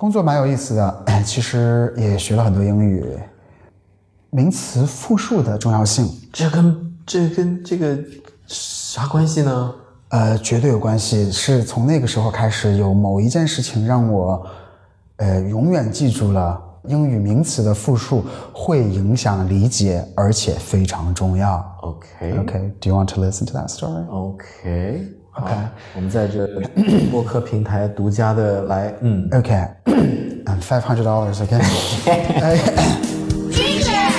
工作蛮有意思的，其实也学了很多英语。名词复数的重要性，这跟这跟这个啥关系呢？呃，绝对有关系。是从那个时候开始，有某一件事情让我，呃，永远记住了英语名词的复数会影响理解，而且非常重要。OK OK，Do you want to listen to that story？OK OK 我们在这播客平台独家的来，嗯，Okay, and five hundred dollars. Okay. Teacher!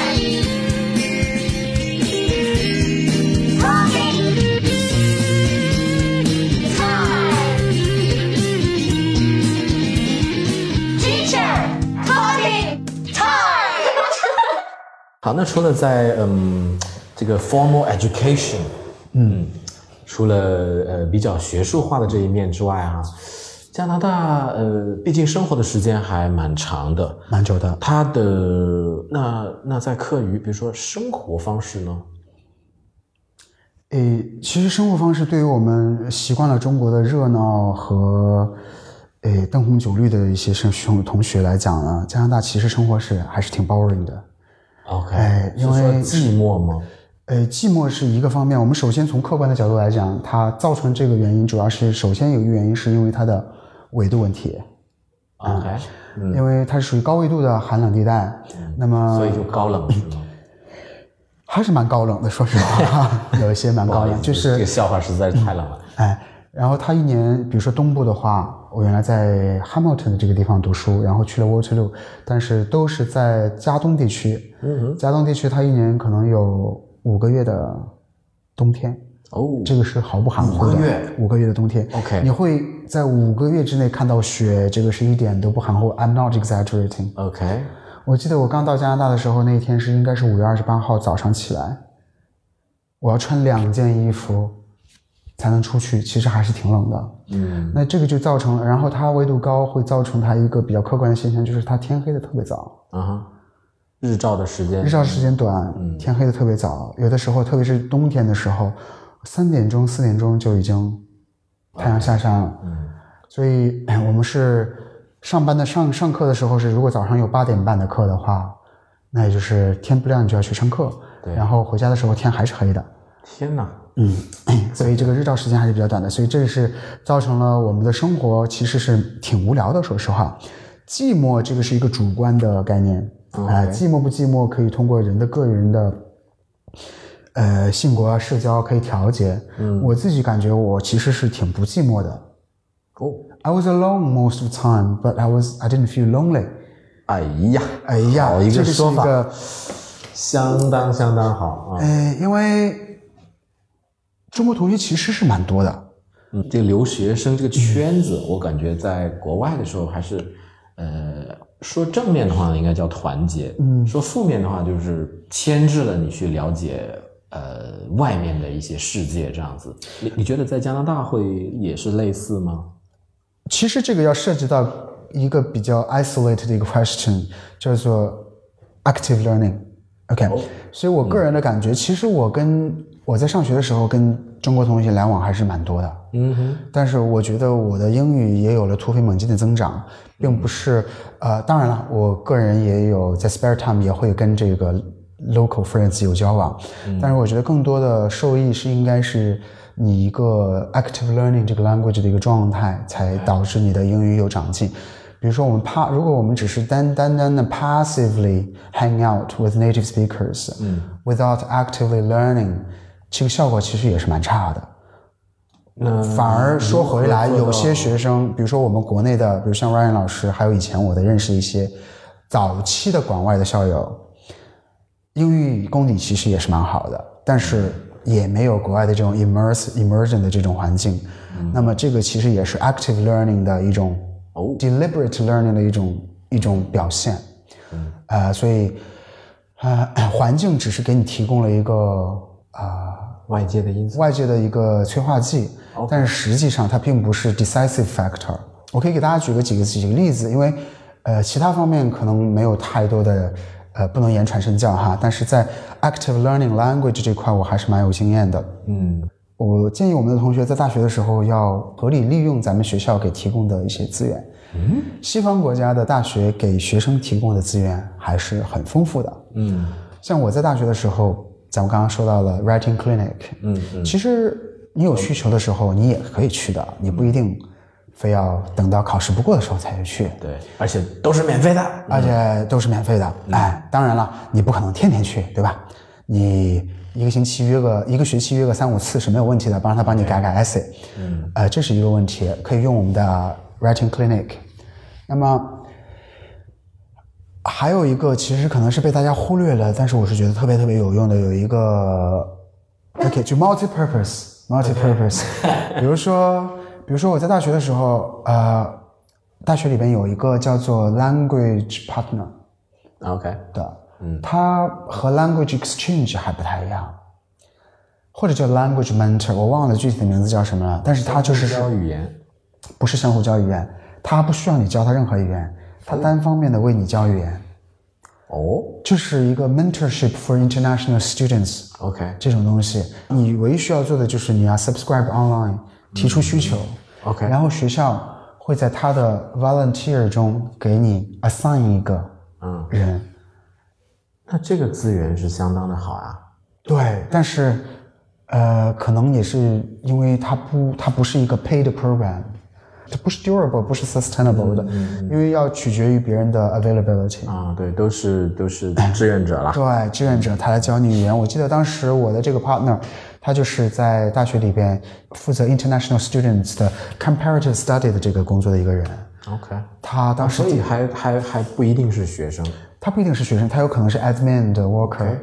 Talking! Time! Teacher! Talking! Time! 好，那除了在嗯这个 formal education，嗯，除了呃比较学术化的这一面之外啊、加拿大呃毕竟生活的时间还蛮长的，蛮久的。它的那那在课余，比如说生活方式呢？诶，其实生活方式对于我们习惯了中国的热闹和诶灯红酒绿的一些生兄同学来讲呢，加拿大其实生活是还是挺 boring 的。OK，哎因为寂寞吗？呃，寂寞是一个方面。我们首先从客观的角度来讲，它造成这个原因，主要是首先有一个原因是因为它的纬度问题嗯，因为它是属于高纬度的寒冷地带，那么所以就高冷是吗？还是蛮高冷的，说实话，有一些蛮高冷，就是这个笑话实在是太冷了。哎，然后他一年，比如说东部的话，我原来在 Hamilton 的这个地方读书，然后去了 Waterloo，但是都是在加东地区。嗯哼，加东地区它一年可能有五个月的冬天，哦，这个是毫不含糊的。五个月五个月的冬天 OK 你会在五个月之内看到雪，这个是一点都不含糊。I'm not exaggerating。OK，我记得我刚到加拿大的时候，那一天是应该是五月二十八号早上起来，我要穿两件衣服才能出去，其实还是挺冷的。嗯，那这个就造成了，然后它纬度高会造成它一个比较客观的现象，就是它天黑的特别早，啊哈，日照的时间日照时间短，天黑的特别早，有的时候特别是冬天的时候，三点钟四点钟就已经太阳下山了。嗯所以哎我们是上班的上上课的时候是，如果早上有八点半的课的话，那也就是天不亮你就要去上课，对然后回家的时候天还是黑的，天哪，嗯，所以这个日照时间还是比较短的，所以这是造成了我们的生活其实是挺无聊的，说实话。寂寞这个是一个主观的概念，哎、寂寞不寂寞可以通过人的个人的。呃，性格啊，社交可以调节。嗯，我自己感觉我其实是挺不寂寞的。哦，I was alone most of the time, but I was I didn't feel lonely. 哎呀，哎呀，好一这说法，一个相当相当好啊。哎，因为中国同学其实是蛮多的。嗯，这个留学生这个圈子，我感觉在国外的时候还是，呃，说正面的话呢，应该叫团结；嗯，说负面的话，就是牵制了你去了解呃外面的一些世界这样子。你你觉得在加拿大会也是类似吗？其实这个要涉及到一个比较 isolated 的一个 question，叫做 active learning。OK，、所以我个人的感觉，其实我跟我在上学的时候跟中国同学来往还是蛮多的。嗯哼，但是我觉得我的英语也有了突飞猛进的增长，并不是呃，当然了，我个人也有在 spare time 也会跟这个 local friends 有交往，但是我觉得更多的受益是应该是你一个 active learning 这个 language 的一个状态，才导致你的英语有长进。比如说，我们 pa 如果我们只是单单单的 passively hang out with native speakers，嗯，without actively learning，这个效果其实也是蛮差的。那反而说回来，有些学生，比如说我们国内的，比如像 Ryan 老师，还有以前我的认识一些早期的广外的校友，英语功底其实也是蛮好的，但是也没有国外的这种 immerse immersion 的这种环境。那么这个其实也是 active learning 的一种哦 deliberate learning 的一种一种表现。呃，所以呃，环境只是给你提供了一个啊。外界的因素。外界的一个催化剂，但是实际上它并不是 decisive factor。我可以给大家举个几个几个例子，因为呃其他方面可能没有太多的呃不能言传身教哈，但是在 active learning language 这块我还是蛮有经验的。嗯我建议我们的同学在大学的时候要合理利用咱们学校给提供的一些资源，嗯，西方国家的大学给学生提供的资源还是很丰富的。嗯像我在大学的时候，咱们刚刚说到了 writing clinic，嗯嗯，其实你有需求的时候，你也可以去的，你不一定非要等到考试不过的时候才去。对，而且都是免费的。而且都是免费的。哎，当然了，你不可能天天去，对吧？你一个星期约个一个学期约个三五次是没有问题的，帮让他帮你改改 essay。嗯，呃，这是一个问题，可以用我们的 writing clinic。那么还有一个，其实可能是被大家忽略了，但是我是觉得特别特别有用的，有一个 OK，就 multi-purpose，multi-purpose。比如说，比如说我在大学的时候，呃，大学里边有一个叫做 language partner。OK，的，嗯，它和 language exchange 还不太一样，或者叫 language mentor，我忘了具体的名字叫什么了，但是它就是教语言。不是相互教语言，它不需要你教它任何语言，它单方面的为你教语言，哦就是一个 mentorship for international students，OK 这种东西，你唯一需要做的就是你要 subscribe online，提出需求、OK 然后学校会在他的 volunteer 中给你 assign 一个嗯，人。那这个资源是相当的好啊。对，但是，呃，可能也是因为它不，它不是一个 paid program，它不是 durable，不是 sustainable 的，因为要取决于别人的 availability。啊，对，都是都是志愿者了。对，志愿者他来教你语言。我记得当时我的这个 partner，他就是在大学里边负责 international students 的 comparative study 的这个工作的一个人。OK，他当时所以还还还不一定是学生。他不一定是学生，他有可能是 admin 的 worker。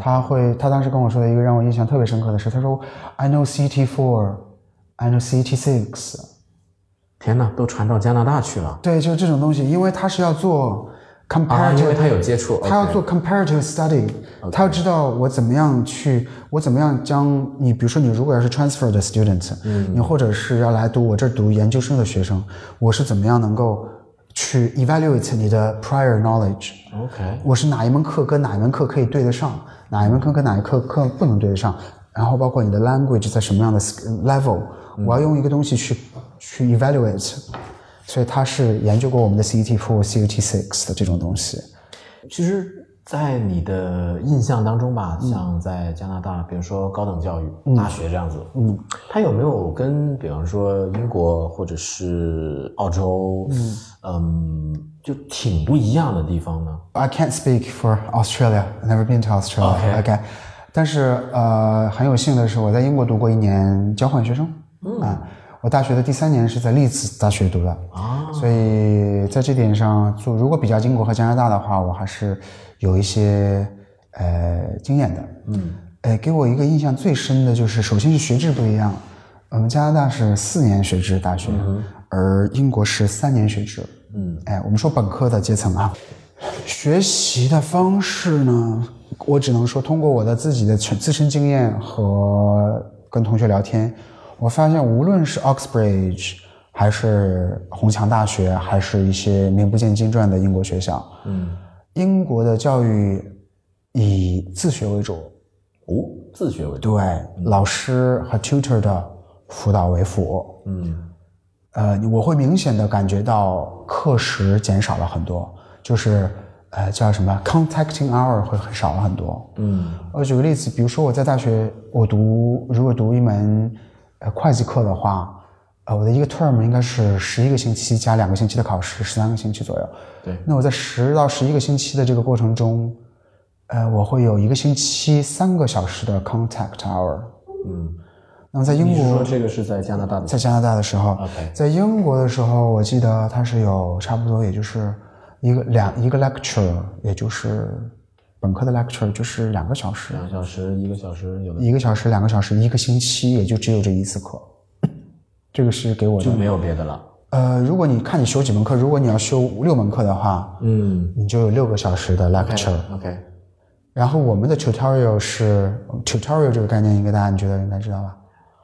他会，他当时跟我说的一个让我印象特别深刻的是，他说：“I know CET four, I know CET six。天哪，都传到加拿大去了”对，就是这种东西，因为他是要做啊！因 comparative，、为他有接触，他要做 comparative study，他要知道我怎么样去，我怎么样将你，比如说你如果要是 transfer 的 student，嗯，你或者是要来读我这儿读研究生的学生，我是怎么样能够去 evaluate 你的 prior knowledge。OK，我是哪一门课跟哪一门课可以对得上，哪一门课跟哪一课课不能对得上，然后包括你的 language 在什么样的 level，、我要用一个东西去去 evaluate，所以他是研究过我们的 CET four、CET six 的这种东西。其实，在你的印象当中吧，嗯像在加拿大，比如说高等教育、大学这样子，嗯，它有没有跟比方说英国或者是澳洲，嗯就挺不一样的地方呢？I can't speak for Australia. I've never been to Australia. Okay. OK，但是呃，很有幸的是，我在英国读过一年交换学生。嗯啊，我大学的第三年是在利兹大学读的。啊，所以在这点上，就如果比较英国和加拿大的话，我还是有一些呃经验的。嗯，哎，给我一个印象最深的就是，首先是学制不一样，我们加拿大是四年学制大学，而英国是三年学制。嗯，哎，我们说本科的阶层啊，学习的方式呢，我只能说通过我的自己的全自身经验和跟同学聊天，我发现无论是 Oxbridge 还是红墙大学，还是一些名不见经传的英国学校，嗯，英国的教育以自学为主，哦，自学为主，对，老师和 tutor 的辅导为辅，嗯。呃，我会明显的感觉到课时减少了很多，就是呃叫什么 contacting hour 会很少了很多。嗯。我举个例子，比如说我在大学，我读如果读一门呃会计课的话，呃我的一个 term 应该是十一个星期加两个星期的考试，十三个星期左右。对，那我在十到十一个星期的这个过程中，呃，我会有一个星期三个小时的 contact hour。嗯，那么在英国说这个是在加拿大的？在加拿大的时候在英国的时候，我记得它是有差不多，也就是一个两一个 lecture，也就是本科的 lecture 就是两个小时，两小时、一个小时，有的一个小时、两个小时，一个星期也就只有这一次课。这个是给我的就。没有别的了。呃，如果你看你修几门课，如果你要修六门课的话，嗯你就有六个小时的 lecture。，OK，然后我们的 tutorial 是 tutorial 这个概念，应该大家你觉得应该知道吧？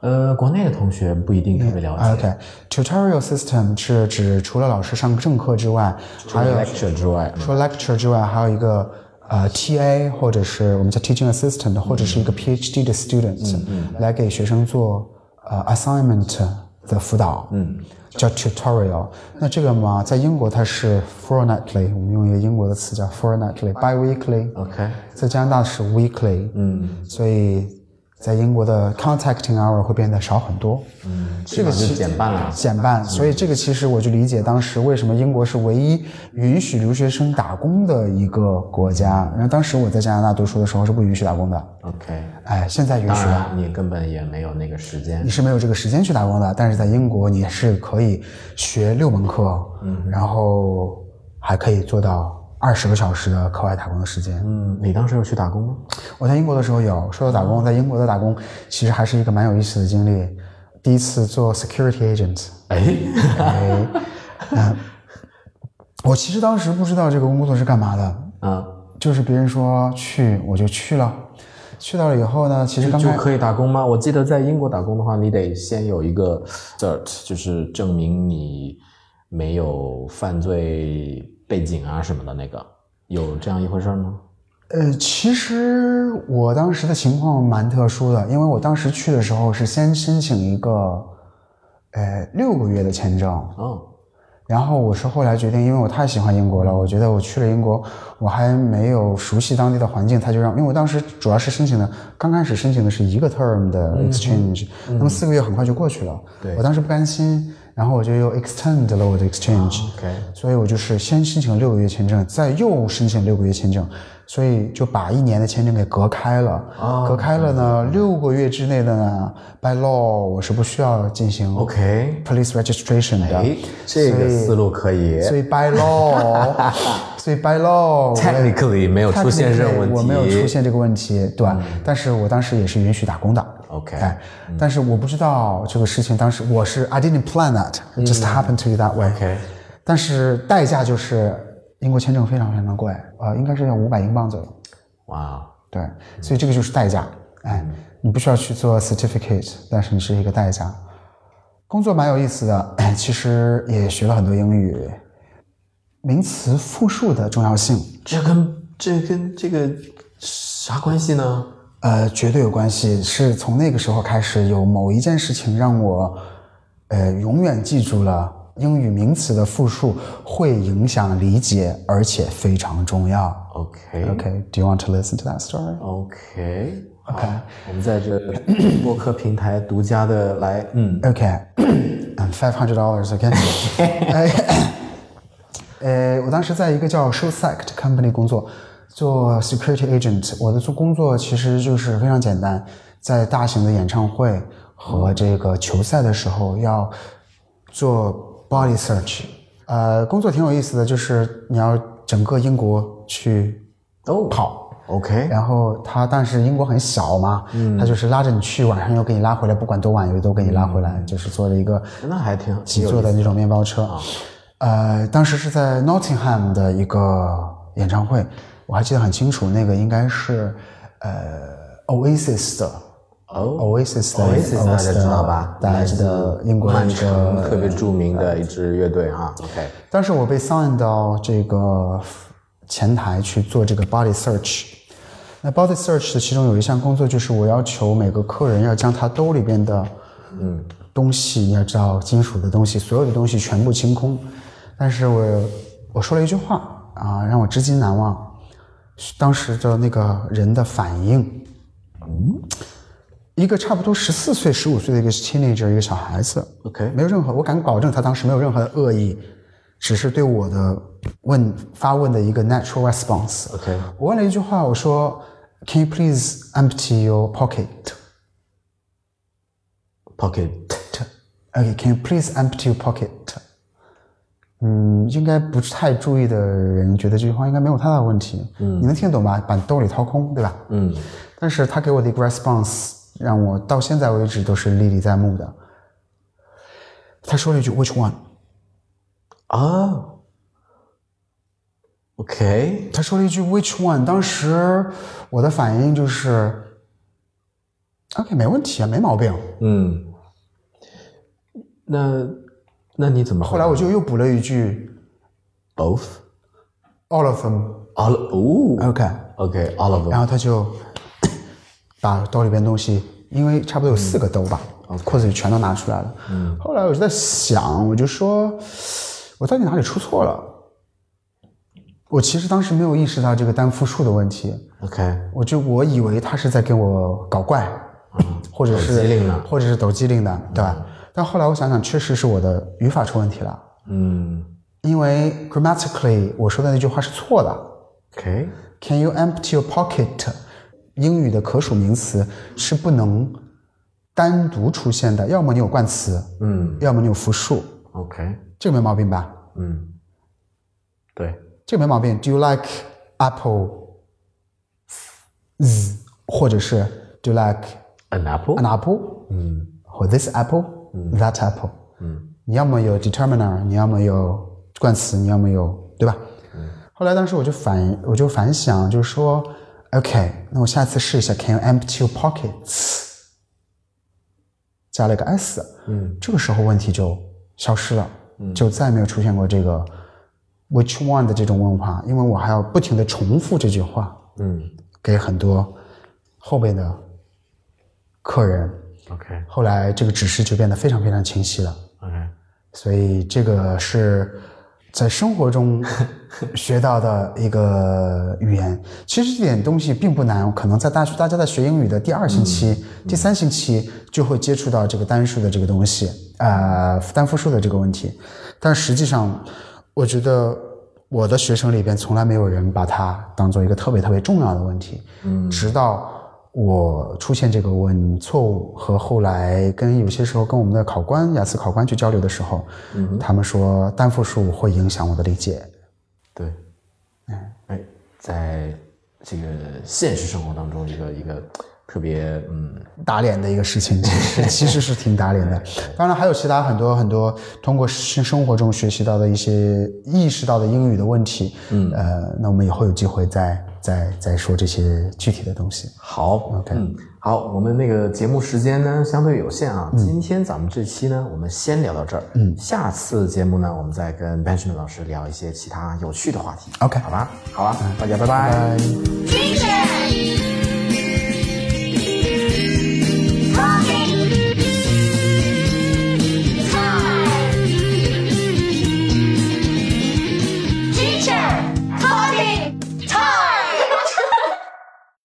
呃，国内的同学不一定特别了解。OK，tutorial system 是指除了老师上正课之外，还有 lecture 之外，除了 lecture 之外，还有一个呃 TA 或者是我们叫 teaching assistant，或者是一个 PhD 的 student、来给学生做呃 assignment 的辅导，嗯，叫 tutorial。那这个嘛，在英国它是 fortnightly，我们用一个英国的词叫 fortnightly，bi-weekly。OK，在加拿大是 weekly，嗯，所以在英国的 contacting hour 会变得少很多，嗯，这个基本上就减半了减半，所以这个其实我就理解当时为什么英国是唯一允许留学生打工的一个国家。然后当时我在加拿大读书的时候是不允许打工的，OK，哎，现在允许了。然你根本也没有那个时间你。是没有这个时间去打工的，但是在英国你是可以学六门课，嗯，然后还可以做到二十个小时的课外打工的时间。嗯，你当时有去打工吗？我在英国的时候有说到打工，在英国的打工其实还是一个蛮有意思的经历。第一次做 security agent，哎，哎，嗯，我其实当时不知道这个工作是干嘛的，啊，就是别人说去我就去了，去到了以后呢，其实刚开就可以打工吗？我记得在英国打工的话，你得先有一个 cert，就是证明你没有犯罪背景啊什么的那个，有这样一回事吗？呃，其实我当时的情况蛮特殊的，因为我当时去的时候是先申请一个，呃，六个月的签证，哦，然后我是后来决定，因为我太喜欢英国了，我觉得我去了英国，我还没有熟悉当地的环境，他就让，因为我当时主要是申请的，刚开始申请的是一个 term 的 exchange，、那么四个月很快就过去了，对。我当时不甘心，然后我就又 extend 了我的 exchange，、OK 所以我就是先申请了六个月签证，再又申请六个月签证，所以就把一年的签证给隔开了。隔开了呢，六个月之内的呢，by law 我是不需要进行 OK police registration 的。哎，这个思路可以。所以 by law，所以 by law 我也 Technically 没有出现这种问题，我没有出现这个问题，对吧？但是我当时也是允许打工的。OK 哎，但是我不知道这个事情，当时我是 I didn't plan that，it just happened to be that way。OK 但是代价就是英国签证非常非常贵，呃，应该是要五百英镑左右。哇，对，所以这个就是代价。哎，你不需要去做 certificate，但是你是一个代价。工作蛮有意思的，哎其实也学了很多英语，名词复数的重要性，这跟这跟这个啥关系呢？呃，绝对有关系。是从那个时候开始，有某一件事情让我，呃，永远记住了英语名词的复数会影响理解，而且非常重要。OK OK，Do、you want to listen to that story？OK OK，我们在这播客平台独家的来，嗯 and five hundred dollars. Okay. 哎呃，我当时在一个叫 Showsect Company 工作，做 security agent。我的做工作其实就是非常简单，在大型的演唱会和这个球赛的时候要做 body search。呃，工作挺有意思的，就是你要整个英国去都跑。OK 然后他，但是英国很小嘛，他就是拉着你去，晚上又给你拉回来，不管多晚又都给你拉回来，就是坐了一个那还挺几座的那种面包车。呃，当时是在 Nottingham 的一个演唱会，我还记得很清楚，那个应该是呃 Oasis 的。哦 Oasis 的 Oasis 大家知道吧？大家知道英国曼一个城特别著名的一支乐队哈。OK 当时我被 sign 到这个前台去做这个 body search。那 body search 的其中有一项工作就是我要求每个客人要将他兜里边的嗯东西，你要知道金属的东西，所有的东西全部清空。但是我我说了一句话啊，让我至今难忘。当时的那个人的反应，嗯，一个差不多十四岁、十五岁的一个 teenager，一个小孩子 OK 没有任何，我敢保证他当时没有任何的恶意，只是对我的问发问的一个 natural response。OK 我问了一句话，我说，Can you please empty your pocket？Pocket OK，Can、you please empty your pocket？嗯，应该不是太注意的人觉得这句话应该没有太大的问题。嗯，你能听得懂吧？把兜里掏空，对吧？嗯，但是他给我的一个 response 让我到现在为止都是历历在目的。他说了一句 “Which one？” 啊，OK 他说了一句 “Which one？” 当时我的反应就是：“OK，没问题啊，没毛病。嗯，那那你怎么”后来我就又补了一句 both “All of them”。all 哦 OK，OK all of them 然后他就把兜里边东西，因为差不多有四个兜吧，裤子里全都拿出来了。嗯，后来我就在想，我就说，我到底哪里出错了？我其实当时没有意识到这个单复数的问题，OK，我就我以为他是在跟我搞怪，或者是或者是抖机灵的，对吧？但后来我想想，确实是我的语法出问题了，嗯因为 grammatically 我说的那句话是错的。，OK，Can you empty your pocket？英语的可数名词是不能单独出现的，要么你有冠词，嗯要么你有复数，，OK，这个没毛病吧？嗯，对，这个没毛病。Do you like apple？z 或者是 Do you like an apple，an apple？嗯或 this apple，that apple。嗯。你要么有 determiner，你要么有冠词，你要么有，对吧？嗯。后来当时我就反我就反想，就是说，OK，那我下次试一下，Can you empty your pockets？加了一个 s，嗯，这个时候问题就消失了，就再也没有出现过这个 which one 的这种问话，因为我还要不停的重复这句话嗯。给很多后边的客人，，OK 后来这个指示就变得非常非常清晰了。OK，所以这个是在生活中 学到的一个语言。其实这点东西并不难，可能在大学大家在学英语的第二星期、第三星期就会接触到这个单数的这个东西，呃，单复数的这个问题。但实际上，我觉得我的学生里边从来没有人把它当做一个特别特别重要的问题，嗯，直到。我出现这个问错误和后来跟有些时候跟我们的考官雅思考官去交流的时候，他们说单复数会影响我的理解。对，哎，在这个现实生活当中，一个一个特别嗯。打脸的一个事情，其实 其实是挺打脸的。当然还有其他很多很多通过生生活中学习到的一些意识到的英语的问题，嗯，呃，那我们以后有机会再再再说这些具体的东西。好，OK。嗯，好，我们那个节目时间呢相对有限啊，今天咱们这期呢，我们先聊到这儿，嗯，下次节目呢，我们再跟 Benjamin 老师聊一些其他有趣的话题。OK 好吧，好吧，大家拜拜。拜。